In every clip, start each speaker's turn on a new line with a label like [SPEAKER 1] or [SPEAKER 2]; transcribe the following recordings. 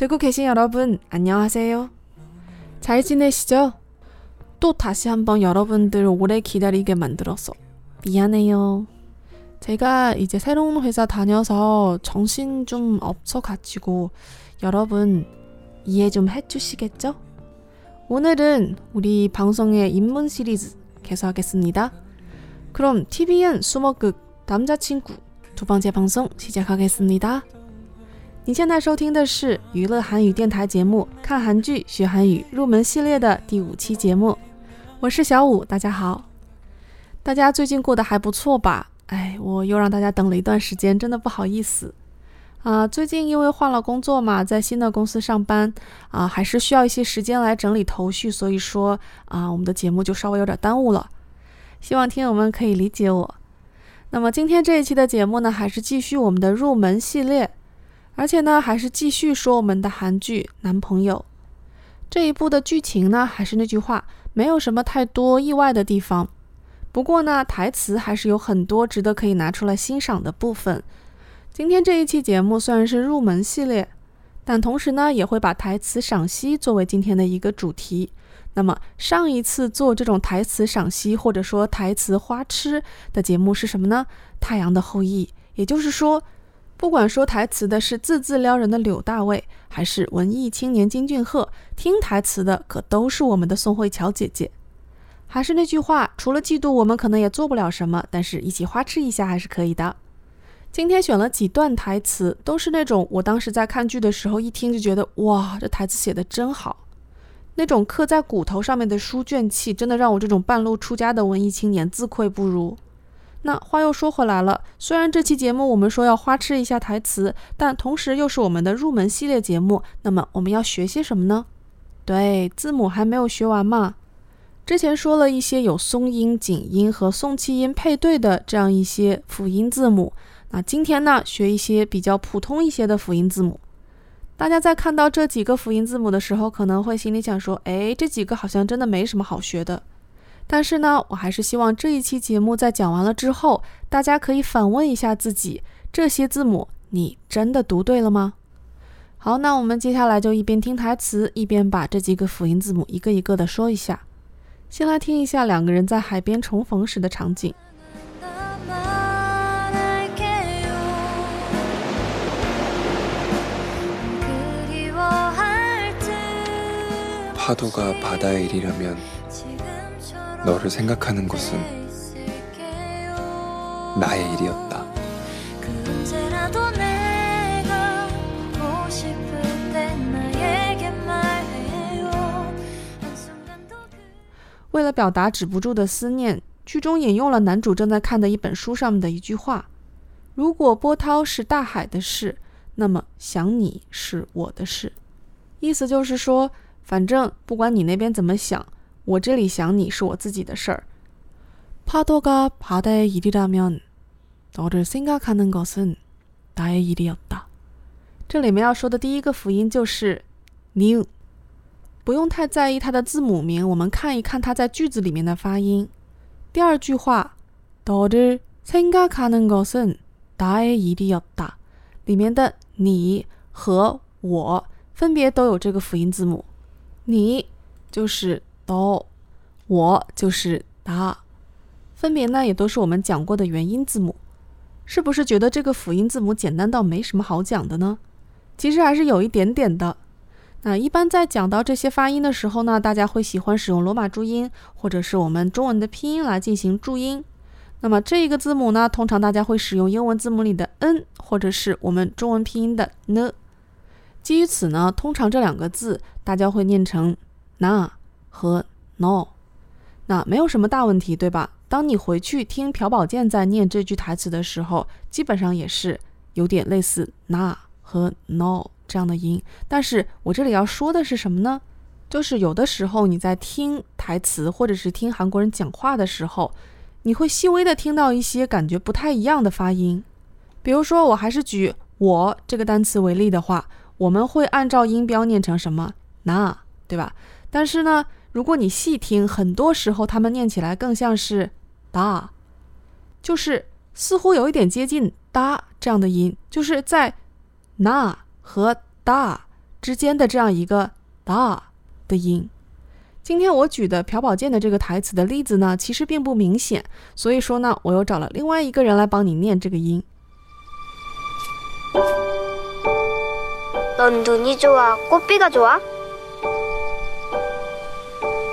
[SPEAKER 1] 듣고 계신 여러분, 안녕하세요. 잘 지내시죠? 또 다시 한번 여러분들 오래 기다리게 만들어서 미안해요. 제가 이제 새로운 회사 다녀서 정신 좀 없어가지고 여러분 이해 좀 해주시겠죠? 오늘은 우리 방송의 입문 시리즈 계속하겠습니다. 그럼 TVN 수목극 남자친구 두 번째 방송 시작하겠습니다. 你现在收听的是娱乐韩语电台节目《看韩剧学韩语入门系列》的第五期节目，我是小五，大家好。大家最近过得还不错吧？哎，我又让大家等了一段时间，真的不好意思啊。最近因为换了工作嘛，在新的公司上班啊，还是需要一些时间来整理头绪，所以说啊，我们的节目就稍微有点耽误了。希望听友们可以理解我。那么今天这一期的节目呢，还是继续我们的入门系列。而且呢，还是继续说我们的韩剧《男朋友》这一部的剧情呢，还是那句话，没有什么太多意外的地方。不过呢，台词还是有很多值得可以拿出来欣赏的部分。今天这一期节目虽然是入门系列，但同时呢，也会把台词赏析作为今天的一个主题。那么上一次做这种台词赏析或者说台词花痴的节目是什么呢？《太阳的后裔》，也就是说。不管说台词的是字字撩人的柳大卫，还是文艺青年金俊赫，听台词的可都是我们的宋慧乔姐姐。还是那句话，除了嫉妒，我们可能也做不了什么，但是一起花痴一下还是可以的。今天选了几段台词，都是那种我当时在看剧的时候一听就觉得哇，这台词写的真好，那种刻在骨头上面的书卷气，真的让我这种半路出家的文艺青年自愧不如。那话又说回来了，虽然这期节目我们说要花痴一下台词，但同时又是我们的入门系列节目，那么我们要学些什么呢？对，字母还没有学完嘛。之前说了一些有松音、紧音和送气音配对的这样一些辅音字母，那今天呢，学一些比较普通一些的辅音字母。大家在看到这几个辅音字母的时候，可能会心里想说，哎，这几个好像真的没什么好学的。但是呢，我还是希望这一期节目在讲完了之后，大家可以反问一下自己：这些字母你真的读对了吗？好，那我们接下来就一边听台词，一边把这几个辅音字母一个一个的说一下。先来听一下两个人在海边重逢时的场景。파도가바다에이르려면 너를 생각하는 것은 나의 일이었다.为了表达止不住的思念，剧中引用了男主正在看的一本书上面的一句话。如果波涛是大海的事，那么想你是我的事。意思就是说，反正不管你那边怎么想， 我这里想你是我自己的事儿。파도가바다의일이라면너를생각하는것은나의일이었다这里面要说的第一个辅音就是“ new，不用太在意它的字母名，我们看一看它在句子里面的发音。第二句话“너를생각하는것은나의일이었다”里面的“你”和“我”分别都有这个辅音字母，“你”就是“ 너， 我”就是“ 다。 分别呢也都是我们讲过的元音字母，是不是觉得这个辅音字母简单到没什么好讲的呢？其实还是有一点点的。那一般在讲到这些发音的时候呢，大家会喜欢使用罗马注音或者是我们中文的拼音来进行注音。那么这一个字母呢，通常大家会使用英文字母里的 n 或者是我们中文拼音的 n。基于此呢，通常这两个字大家会念成 na 和 no。那没有什么大问题，对吧？当你回去听朴宝剑在念这句台词的时候，基本上也是有点类似 na 和 no 这样的音。但是我这里要说的是什么呢？就是有的时候你在听台词或者是听韩国人讲话的时候，你会细微的听到一些感觉不太一样的发音。比如说，我还是举我这个单词为例的话，我们会按照音标念成什么 na，对吧？但是呢，如果你细听，很多时候他们念起来更像是。哒，就是似乎有一点接近哒这样的音，就是在那和哒 之间的这样一个哒的音。今天我举的朴宝剑的这个台词的例子呢，其实并不明显，所以说呢，我又找了另外一个人来帮你念这个音。
[SPEAKER 2] 넌눈이좋아꽃비가좋아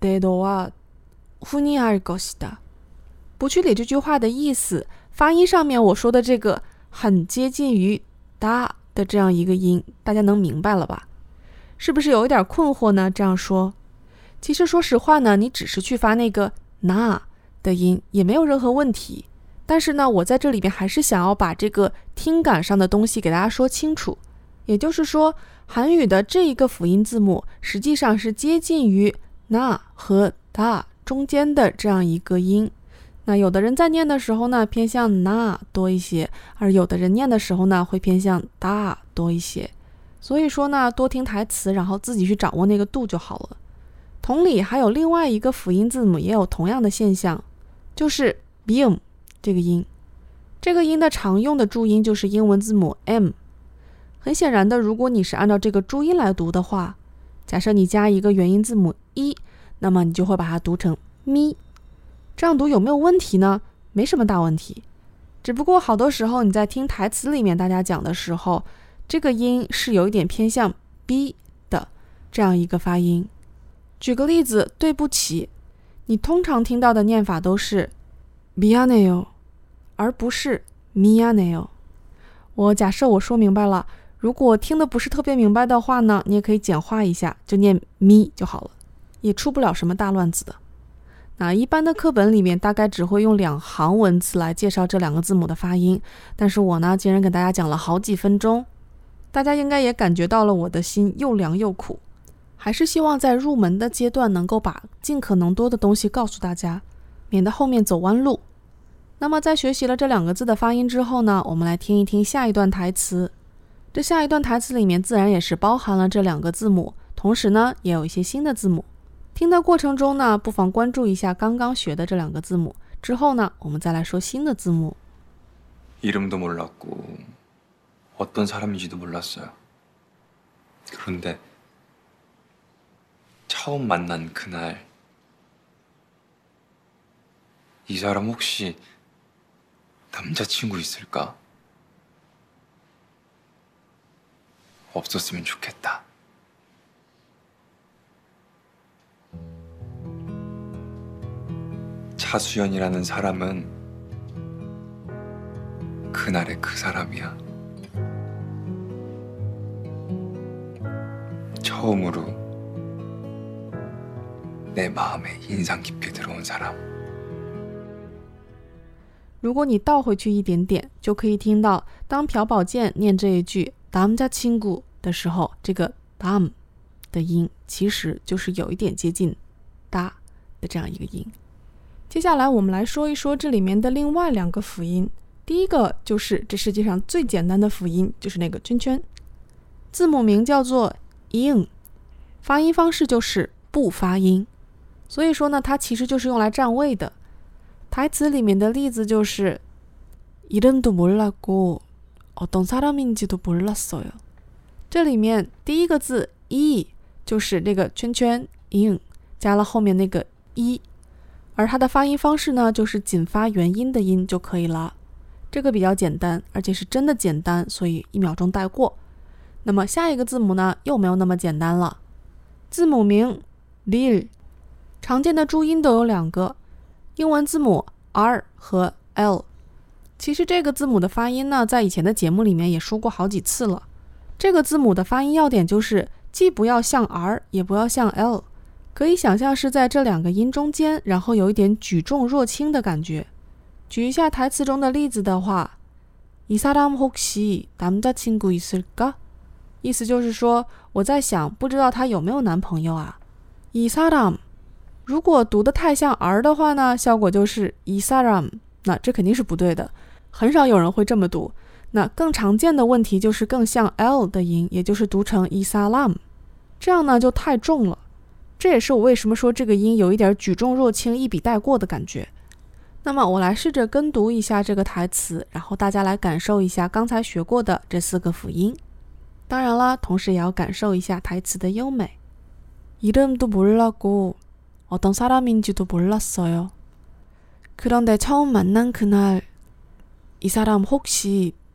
[SPEAKER 1] 내너와혼인할것이다不去理这句话的意思，发音上面我说的这个很接近于哒的这样一个音，大家能明白了吧？是不是有一点困惑呢？这样说。其实说实话呢，你只是去发那个那的音也没有任何问题。但是呢，我在这里边还是想要把这个听感上的东西给大家说清楚。也就是说，韩语的这一个辅音字母实际上是接近于 那和哒中间的这样一个音。那有的人在念的时候呢，偏向那多一些，而有的人念的时候呢，会偏向哒多一些。所以说呢，多听台词，然后自己去掌握那个度就好了。同理，还有另外一个辅音字母也有同样的现象，就是 bim 这个音。这个音的常用的注音就是英文字母 m。很显然的，如果你是按照这个注音来读的话，假设你加一个元音字母 “i”，那么你就会把它读成“咪”，这样读有没有问题呢？没什么大问题，只不过好多时候你在听台词里面大家讲的时候，这个音是有一点偏向 “b” 的这样一个发音。举个例子，“对不起”，你通常听到的念法都是 “mi anio”，而不是 “mi anio”。我假设我说明白了。如果听的不是特别明白的话呢，你也可以简化一下，就念咪就好了，也出不了什么大乱子的。那一般的课本里面大概只会用两行文字来介绍这两个字母的发音，但是我呢，竟然给大家讲了好几分钟，大家应该也感觉到了我的心又凉又苦。还是希望在入门的阶段能够把尽可能多的东西告诉大家，免得后面走弯路。那么在学习了这两个字的发音之后呢，我们来听一听下一段台词。这下一段台词里面自然也是包含了这两个字母，同时呢也有一些新的字母。听的过程中呢，不妨关注一下刚刚学的这两个字母。之后呢，我们再来说新的字母。
[SPEAKER 3] 이름도몰랐고어떤사람인지도몰랐어요그런데 처음 만난 그날 이 사람 혹시 남자친구 있을까? 없었으면 좋겠다. 차수연이라는 사람은 그날의 그 사람이야. 처음으로 내마음에인상깊게들어온사람
[SPEAKER 1] 如果你倒回去一点点，就可以听到，当朴宝剑念这一句“남자친구” 的时候，这个“남”的音其实就是有一点接近“哒”的这样一个音。接下来我们来说一说这里面的另外两个辅音。第一个就是这世界上最简单的辅音，就是那个圈圈，字母名叫做 “ing”，发音方式就是不发音。所以说呢，它其实就是用来占位的。台词里面的例子就是이름도몰랐고어떤사람인지도몰랐어요 这里面第一个字 e 就是那个圈圈 in 加了后面那个一，而它的发音方式呢，就是仅发元音的音就可以了。这个比较简单，而且是真的简单，所以一秒钟带过。那么下一个字母呢，又没有那么简单了。字母名 “l”，。常见的注音都有两个，英文字母 R 和 L。其实这个字母的发音呢，在以前的节目里面也说过好几次了。这个字母的发音要点就是，既不要像 R，也不要像 L，可以想象是在这两个音中间，然后有一点举重若轻的感觉。举一下台词中的例子的话，이사람혹시남자친구있을까 意思就是说我在想，不知道她有没有男朋友啊。이사 람， 如果读的太像儿的话呢，效果就是이사 람， 那这肯定是不对的，很少有人会这么读。 那更常见的问题就是更像 l 的音，也就是读成이사 람， 这样呢就太重了。这也是我为什么说这个音有一点举重若轻、一笔带过的感觉。那么我来试着跟读一下这个台词，然后大家来感受一下刚才学过的这四个辅音。当然啦，同时也要感受一下台词的优美。이름도몰랐고어떤사람인지도몰랐어요그런데처음만난그날이사람혹시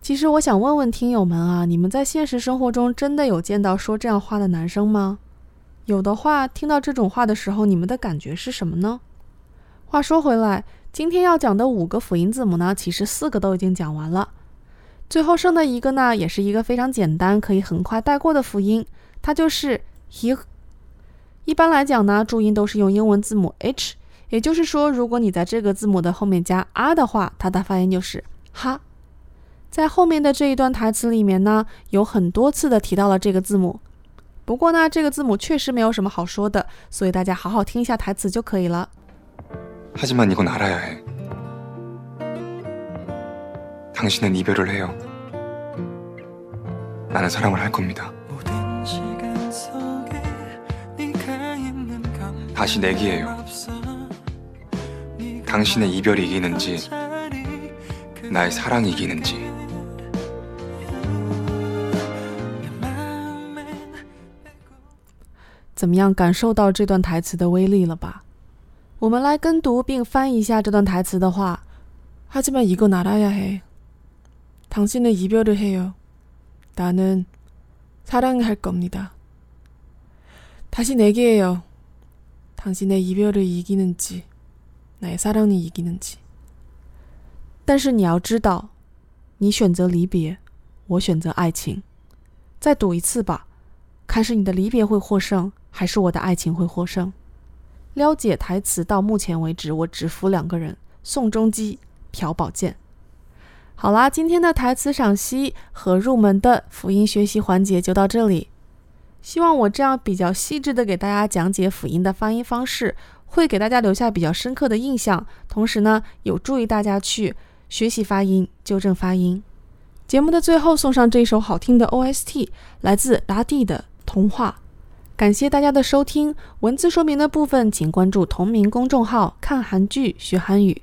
[SPEAKER 1] 其实我想问问听友们啊，你们在现实生活中真的有见到说这样话的男生吗？有的话，听到这种话的时候，你们的感觉是什么呢？话说回来，今天要讲的五个辅音字母呢，其实四个都已经讲完了，最后剩的一个呢，也是一个非常简单，可以很快带过的辅音，它就是 h。一般来讲呢，注音都是用英文字母 h，也就是说，如果你在这个字母的后面加 r 的话，它的发音就是哈。在后面的这一段台词里面呢，有很多次的提到了这个字母，不过呢，这个字母确实没有什么好说的，所以大家好好听一下台词就可以了。
[SPEAKER 3] 하지만 이건 알아야 해. 당신은 이별을 해요. 나는 사랑을 할 겁니다. 다시 내기예요. 당신의 이별이 이기는지 나의 사랑이 이기는지
[SPEAKER 1] 怎么样感受到这段台词的威力了吧？我们来跟读并翻译一下这段台词的话。하지만이건알아야해당신은이별을해요나는사랑을할겁니다다시내기해요당신의이별을이기는지나의사랑이이기는지但是你要知道，你选择离别，我选择爱情。再赌一次吧，看是你的离别会获胜， 还是我的爱情会获胜。了解台词到目前为止，我只服两个人：宋仲基、朴宝剑。好啦，今天的台词赏析和入门的辅音学习环节就到这里。希望我这样比较细致的给大家讲解辅音的发音方式，会给大家留下比较深刻的印象，同时呢，有助于大家去学习发音、纠正发音。节目的最后送上这一首好听的 OST，来自拉蒂的童话。感谢大家的收听，文字说明的部分请关注同名公众号“看韩剧学韩语”。